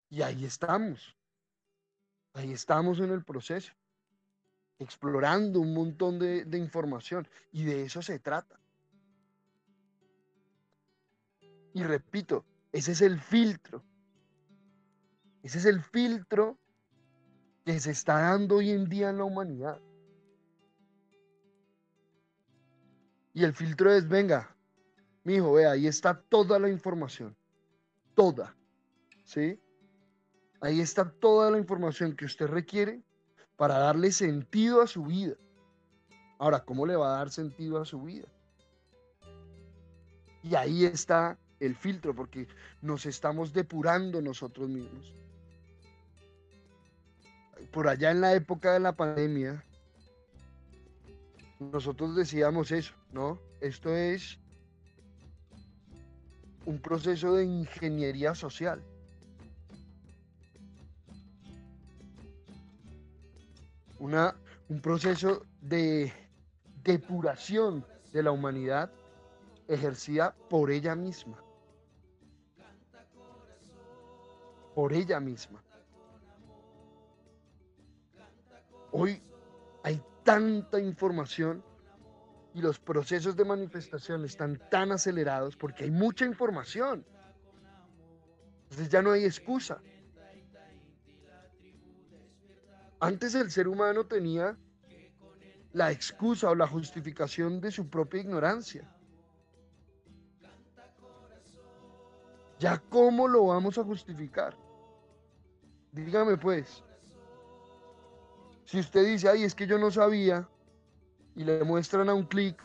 Y ahí estamos. Ahí estamos en el proceso, explorando un montón de, de información. Y de eso se trata. Y repito, ese es el filtro. Ese es el filtro que se está dando hoy en día en la humanidad. Y el filtro es, venga, mi hijo, vea, ahí está toda la información. Toda. ¿Sí? Ahí está toda la información que usted requiere para darle sentido a su vida. Ahora, ¿cómo le va a dar sentido a su vida? Y ahí está el filtro, porque nos estamos depurando nosotros mismos. Por allá en la época de la pandemia, nosotros decíamos eso, ¿no? Esto es un proceso de ingeniería social. Una, un proceso de depuración de la humanidad ejercida por ella misma. Por ella misma. Hoy hay tanta información y los procesos de manifestación están tan acelerados porque hay mucha información. Entonces ya no hay excusa. Antes el ser humano tenía la excusa o la justificación de su propia ignorancia. Ya cómo lo vamos a justificar. Dígame pues, si usted dice, ay, es que yo no sabía, y le muestran a un clic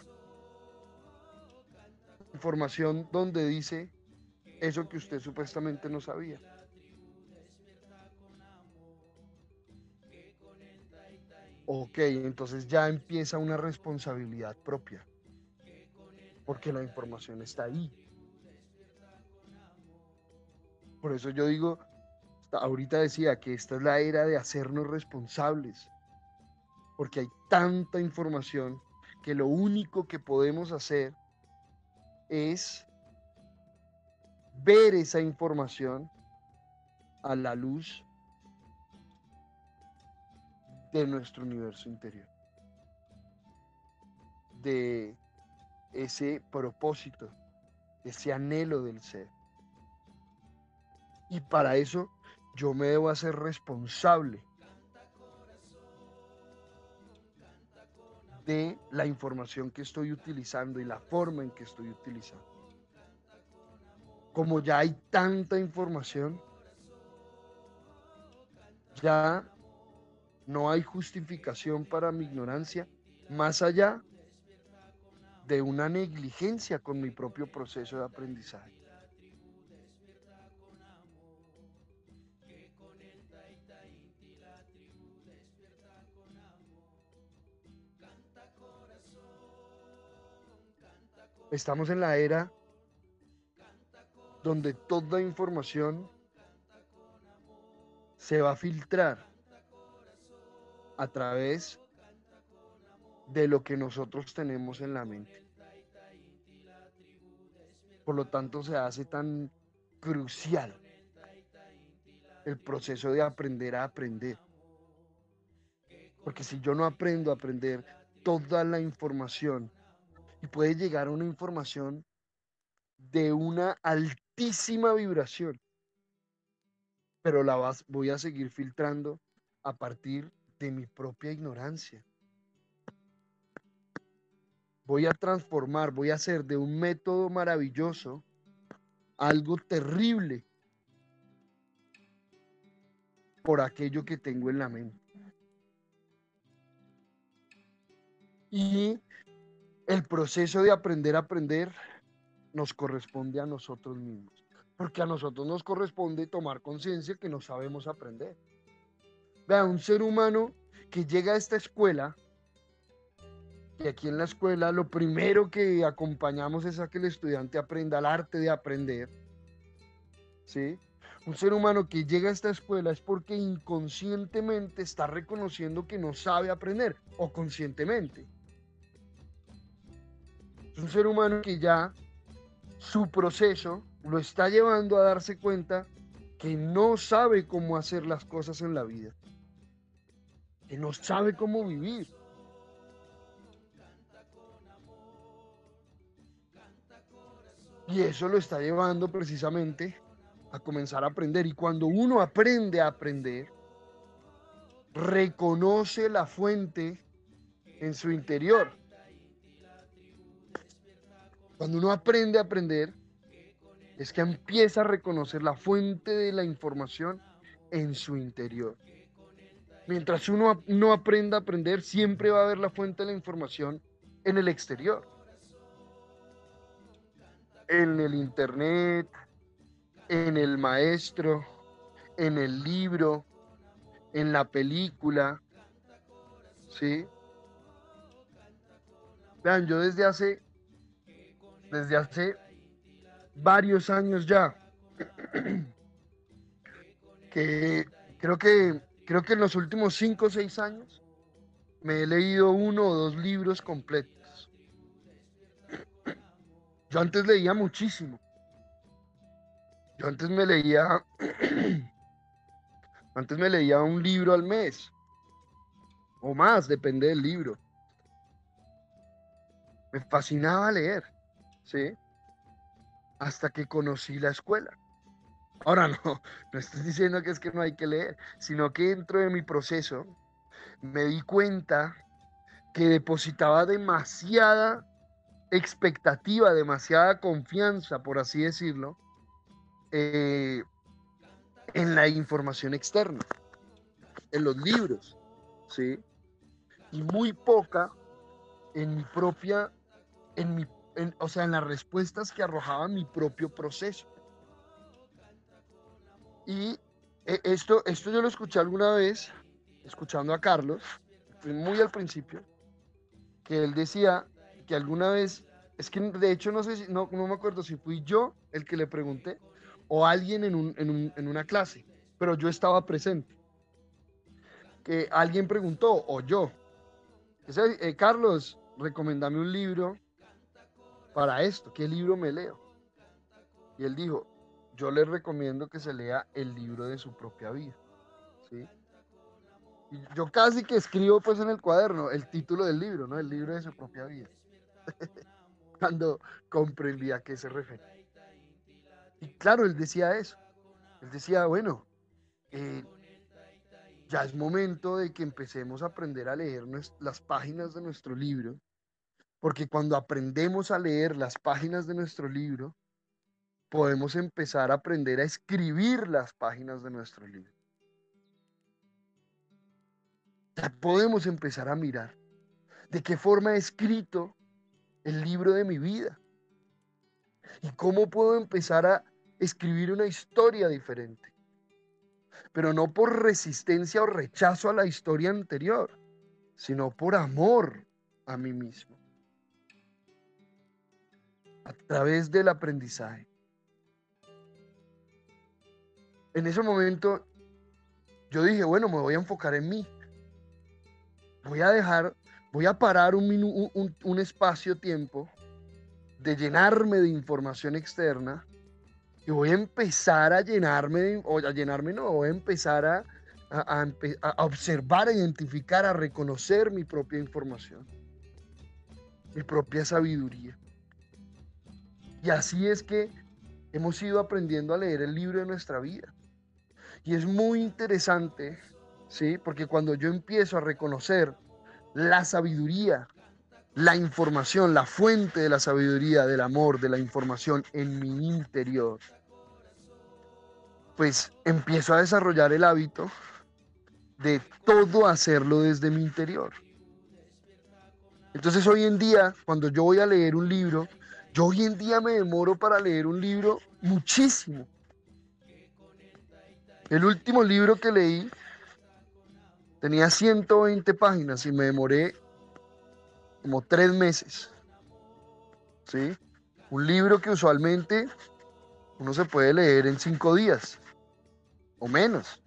información donde dice eso que usted supuestamente no sabía. Ok, entonces ya empieza una responsabilidad propia, porque la información está ahí. Por eso yo digo, ahorita decía que esta es la era de hacernos responsables porque hay tanta información que lo único que podemos hacer es ver esa información a la luz de nuestro universo interior, de ese propósito, ese anhelo del ser. Y para eso yo me debo hacer responsable de la información que estoy utilizando y la forma en que estoy utilizando. Como ya hay tanta información, ya no hay justificación para mi ignorancia más allá de una negligencia con mi propio proceso de aprendizaje. Estamos en la era donde toda información se va a filtrar a través de lo que nosotros tenemos en la mente. Por lo tanto, se hace tan crucial el proceso de aprender a aprender. Porque si yo no aprendo a aprender toda la información y puede llegar una información de una altísima vibración, pero la vas, voy a seguir filtrando a partir de mi propia ignorancia. Voy a transformar, voy a hacer de un método maravilloso algo terrible por aquello que tengo en la mente. Y el proceso de aprender a aprender nos corresponde a nosotros mismos, porque a nosotros nos corresponde tomar conciencia que no sabemos aprender. Vea, un ser humano que llega a esta escuela, y aquí en la escuela lo primero que acompañamos es a que el estudiante aprenda el arte de aprender, ¿sí? Un ser humano que llega a esta escuela es porque inconscientemente está reconociendo que no sabe aprender o conscientemente. Un ser humano que ya su proceso lo está llevando a darse cuenta que no sabe cómo hacer las cosas en la vida, que no sabe cómo vivir. Y eso lo está llevando precisamente a comenzar a aprender. Y cuando uno aprende a aprender, reconoce la fuente en su interior. Cuando uno aprende a aprender, es que empieza a reconocer la fuente de la información en su interior. Mientras uno no aprenda a aprender, siempre va a haber la fuente de la información en el exterior. En el internet, en el maestro, en el libro, en la película. ¿Sí? Vean, yo desde hace, desde hace varios años ya, [CLEARS THROAT] que creo que creo que en los últimos cinco o seis años me he leído uno o dos libros completos. [CLEARS THROAT] Yo antes leía muchísimo. Yo antes me leía, [CLEARS THROAT] antes me leía un libro al mes, o más, depende del libro. Me fascinaba leer, ¿sí? Hasta que conocí la escuela. Ahora [LAUGHS] no, no estoy diciendo que es que no hay que leer, sino que dentro de mi proceso me di cuenta que depositaba demasiada expectativa, demasiada confianza, por así decirlo, eh, en la información externa, en los libros, ¿sí? Y muy poca en mi propia, en mi, o sea, en las respuestas que arrojaba mi propio proceso. Y eh, esto, esto yo lo escuché alguna vez, escuchando a Carlos, muy al principio, que él decía que alguna vez, es que de hecho no sé si, no, no me acuerdo si fui yo el que le pregunté, o alguien en, un, en, un, en una clase, pero yo estaba presente. Que alguien preguntó, o yo, eh, Carlos, recomendame un libro para esto, ¿qué libro me leo? Y él dijo, yo le recomiendo que se lea el libro de su propia vida. ¿sí? Y yo casi que escribo pues en el cuaderno el título del libro, ¿no? El libro de su propia vida. [LAUGHS] Cuando comprendí a qué se refiere. Y claro, él decía eso. Él decía, bueno, eh, ya es momento de que empecemos a aprender a leer las páginas de nuestro libro, porque cuando aprendemos a leer las páginas de nuestro libro, podemos empezar a aprender a escribir las páginas de nuestro libro. Ya podemos empezar a mirar de qué forma he escrito el libro de mi vida y cómo puedo empezar a escribir una historia diferente. Pero no por resistencia o rechazo a la historia anterior, sino por amor a mí mismo. A través del aprendizaje. En ese momento yo dije, bueno, me voy a enfocar en mí. Voy a dejar, voy a parar un, un, un espacio-tiempo de llenarme de información externa y voy a empezar a llenarme, o a llenarme, no, voy a empezar a, a, observar, a identificar, a reconocer mi propia información, mi propia sabiduría. Y así es que hemos ido aprendiendo a leer el libro de nuestra vida. Y es muy interesante, ¿sí? Porque cuando yo empiezo a reconocer la sabiduría, la información, la fuente de la sabiduría, del amor, de la información en mi interior, pues empiezo a desarrollar el hábito de todo hacerlo desde mi interior. Entonces hoy en día, cuando yo voy a leer un libro, yo hoy en día me demoro para leer un libro muchísimo. El último libro que leí tenía 120 páginas y me demoré como tres meses. ¿Sí? Un libro que usualmente uno se puede leer en cinco días. o menos.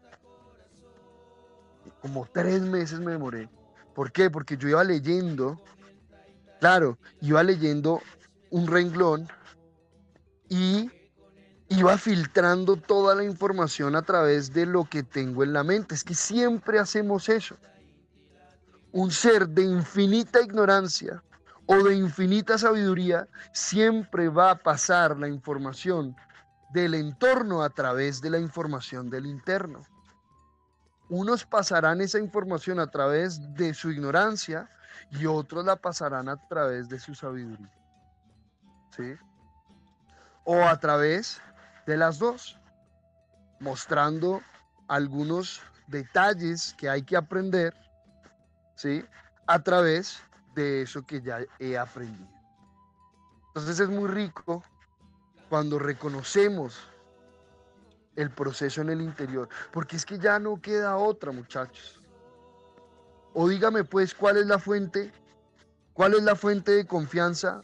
Como tres meses me demoré. ¿Por qué? Porque yo iba leyendo, claro, iba leyendo un renglón y iba filtrando toda la información a través de lo que tengo en la mente. Es que siempre hacemos eso. Un ser de infinita ignorancia o de infinita sabiduría siempre va a pasar la información del entorno a través de la información del interno. Unos pasarán esa información a través de su ignorancia y otros la pasarán a través de su sabiduría. O a través de las dos, mostrando algunos detalles que hay que aprender, ¿sí? A través de eso que ya he aprendido. Entonces es muy rico cuando reconocemos el proceso en el interior, porque es que ya no queda otra, muchachos. O dígame pues, ¿cuál es la fuente? ¿Cuál es la fuente de confianza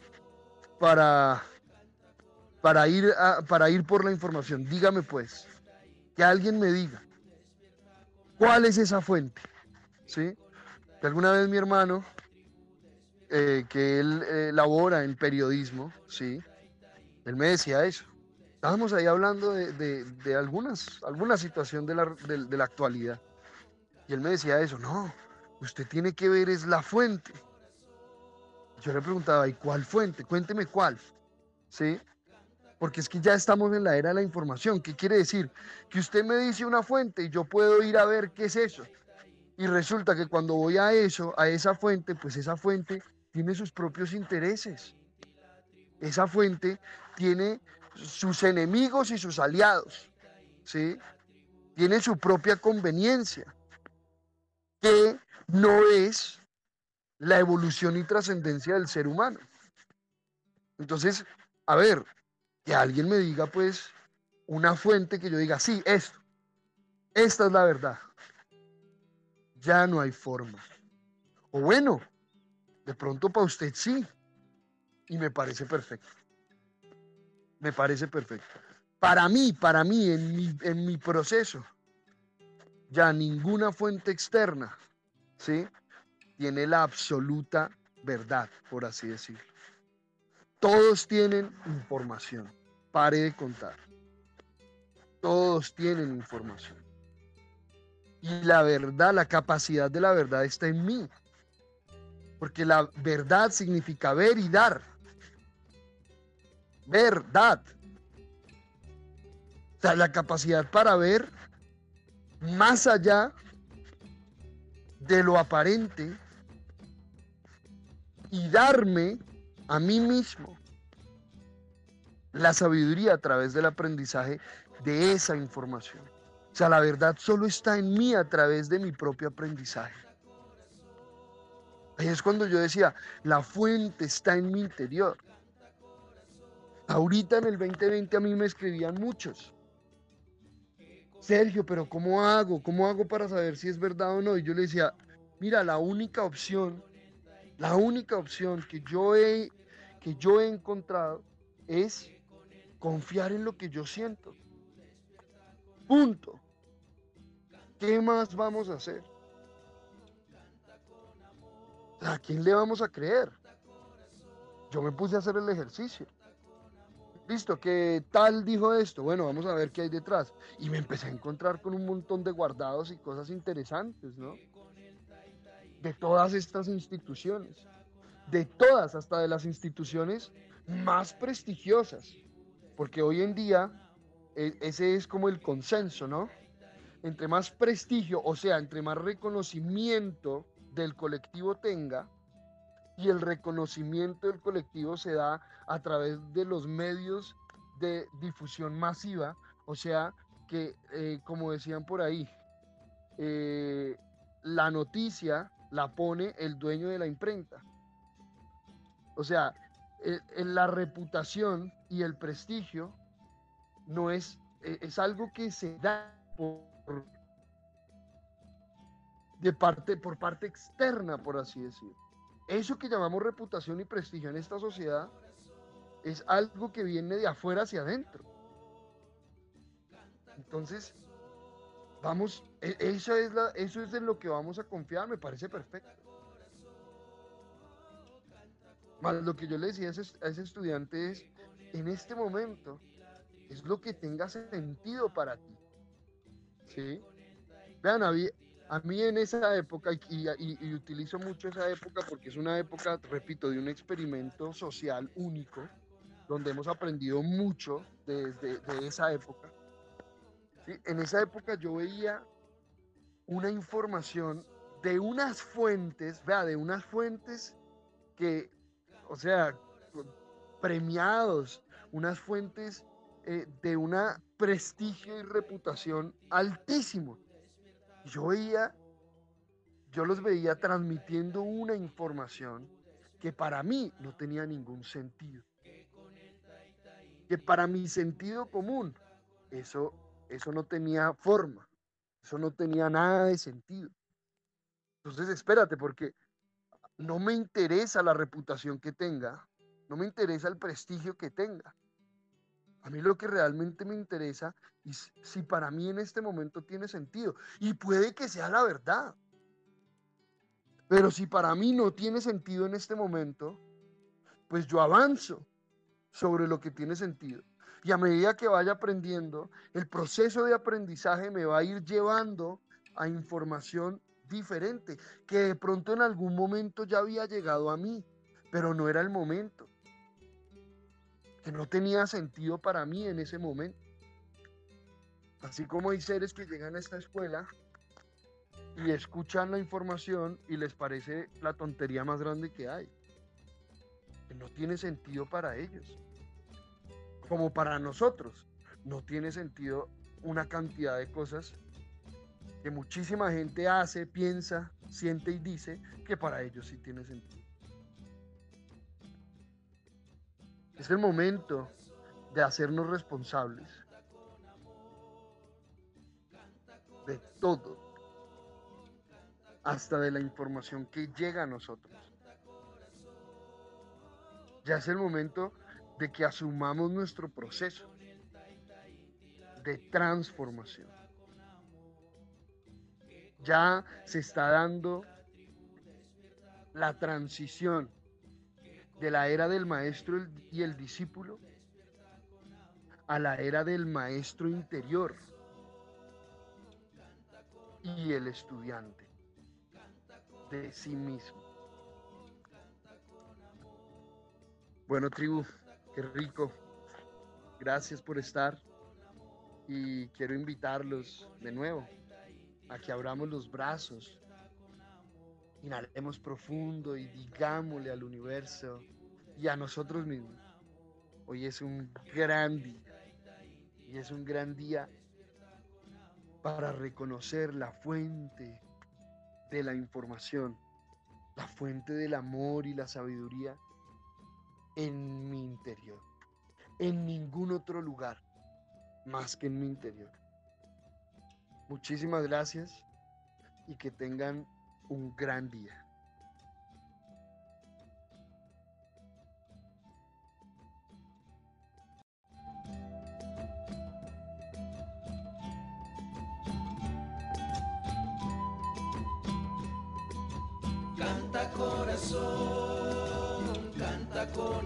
para para ir, para ir por la información. Dígame pues, que alguien me diga, ¿cuál es esa fuente? ¿Sí? Que alguna vez mi hermano, eh, que él eh, labora en periodismo, ¿sí? Él me decía eso. Estábamos ahí hablando de, algunas, alguna situación de la, de la actualidad. Y él me decía eso, no, usted tiene que ver es la fuente. Yo le preguntaba, ¿y cuál fuente? Cuénteme cuál. ¿Sí? porque es que ya estamos en la era de la información. ¿Qué quiere decir? Que usted me dice una fuente y yo puedo ir a ver qué es eso. Y resulta que cuando voy a eso, a esa fuente, pues esa fuente tiene sus propios intereses. Esa fuente tiene sus enemigos y sus aliados. ¿Sí? Tiene su propia conveniencia, que no es la evolución y trascendencia del ser humano. Entonces, a ver, que alguien me diga pues una fuente que yo diga, sí, esto, esta es la verdad. Ya no hay forma. O bueno, de pronto para usted sí. Y me parece perfecto. Me parece perfecto. Para mí, para mí, en mi, en mi proceso, ya ninguna fuente externa, ¿sí? Tiene la absoluta verdad, por así decirlo. Todos tienen información. Pare de contar. Todos tienen información. Y la verdad, la capacidad de la verdad está en mí. Porque la verdad significa ver y dar. Verdad. O sea, la capacidad para ver más allá de lo aparente y darme a mí mismo la sabiduría a través del aprendizaje de esa información. O sea, la verdad solo está en mí a través de mi propio aprendizaje. Ahí es cuando yo decía, la fuente está en mi interior. Ahorita en el 2020 a mí me escribían muchos. Sergio, pero ¿cómo hago? ¿Cómo hago para saber si es verdad o no? Y yo le decía, mira, la única opción, la única opción que yo he, que yo he encontrado es confiar en lo que yo siento. Punto. ¿Qué más vamos a hacer? ¿A quién le vamos a creer? Yo me puse a hacer el ejercicio. Listo, que tal dijo esto. Bueno, vamos a ver qué hay detrás. Y me empecé a encontrar con un montón de guardados y cosas interesantes, ¿no? De todas estas instituciones. De todas, hasta de las instituciones más prestigiosas. Porque hoy en día e, ese es como el consenso, ¿no? Entre más prestigio, o sea, entre más reconocimiento del colectivo tenga, y el reconocimiento del colectivo se da a través de los medios de difusión masiva, o sea, que, eh, como decían por ahí, eh, la noticia la pone el dueño de la imprenta. O sea, en la reputación y el prestigio no es, e, es algo que se da por, de parte, por parte externa, por así decirlo. Eso que llamamos reputación y prestigio en esta sociedad es algo que viene de afuera hacia adentro. Entonces, vamos, e, eso es, la, eso es en lo que vamos a confiar, me parece perfecto. Lo que yo le decía a ese, a ese estudiante es, en este momento, es lo que tenga sentido para ti. ¿Sí? Vean, a mí, en esa época, y, utilizo mucho esa época porque es una época, repito, de un experimento social único, donde hemos aprendido mucho desde de esa época. En esa época yo veía una información de unas fuentes, vea, de unas fuentes que, o sea, premiados, unas fuentes eh, de un prestigio y reputación altísimo. Yo veía, yo los veía transmitiendo una información que para mí no tenía ningún sentido. Que para mi sentido común, eso, eso no tenía forma, eso no tenía nada de sentido. Entonces, espérate, porque no me interesa la reputación que tenga, no me interesa el prestigio que tenga. A mí lo que realmente me interesa es si para mí en este momento tiene sentido. Y puede que sea la verdad. Pero si para mí no tiene sentido en este momento, pues yo avanzo sobre lo que tiene sentido. Y a medida que vaya aprendiendo, el proceso de aprendizaje me va a ir llevando a información diferente, que de pronto en algún momento ya había llegado a mí, pero no era el momento que no tenía sentido para mí en ese momento. Así como hay seres que llegan a esta escuela y escuchan la información y les parece la tontería más grande que hay. Que no tiene sentido para ellos. Como para nosotros. No tiene sentido una cantidad de cosas que muchísima gente hace, piensa, siente y dice que para ellos sí tiene sentido. Es el momento de hacernos responsables de todo, hasta de la información que llega a nosotros. Ya es el momento de que asumamos nuestro proceso de transformación. Ya se está dando la transición de la era del maestro y el discípulo a la era del maestro interior y el estudiante de sí mismo. Bueno, tribu, qué rico. Gracias por estar y quiero invitarlos de nuevo a que abramos los brazos Inhalemos profundo y digámosle al universo y a nosotros mismos. Hoy es un gran día. Y es un gran día para reconocer la fuente de la información, la fuente del amor y la sabiduría en mi interior. En ningún otro lugar más que en mi interior. Muchísimas gracias y que tengan un gran día.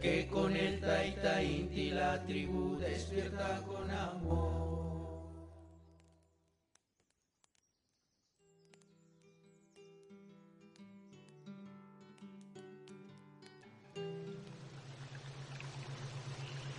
que con el taita inti la tribu despierta con amor.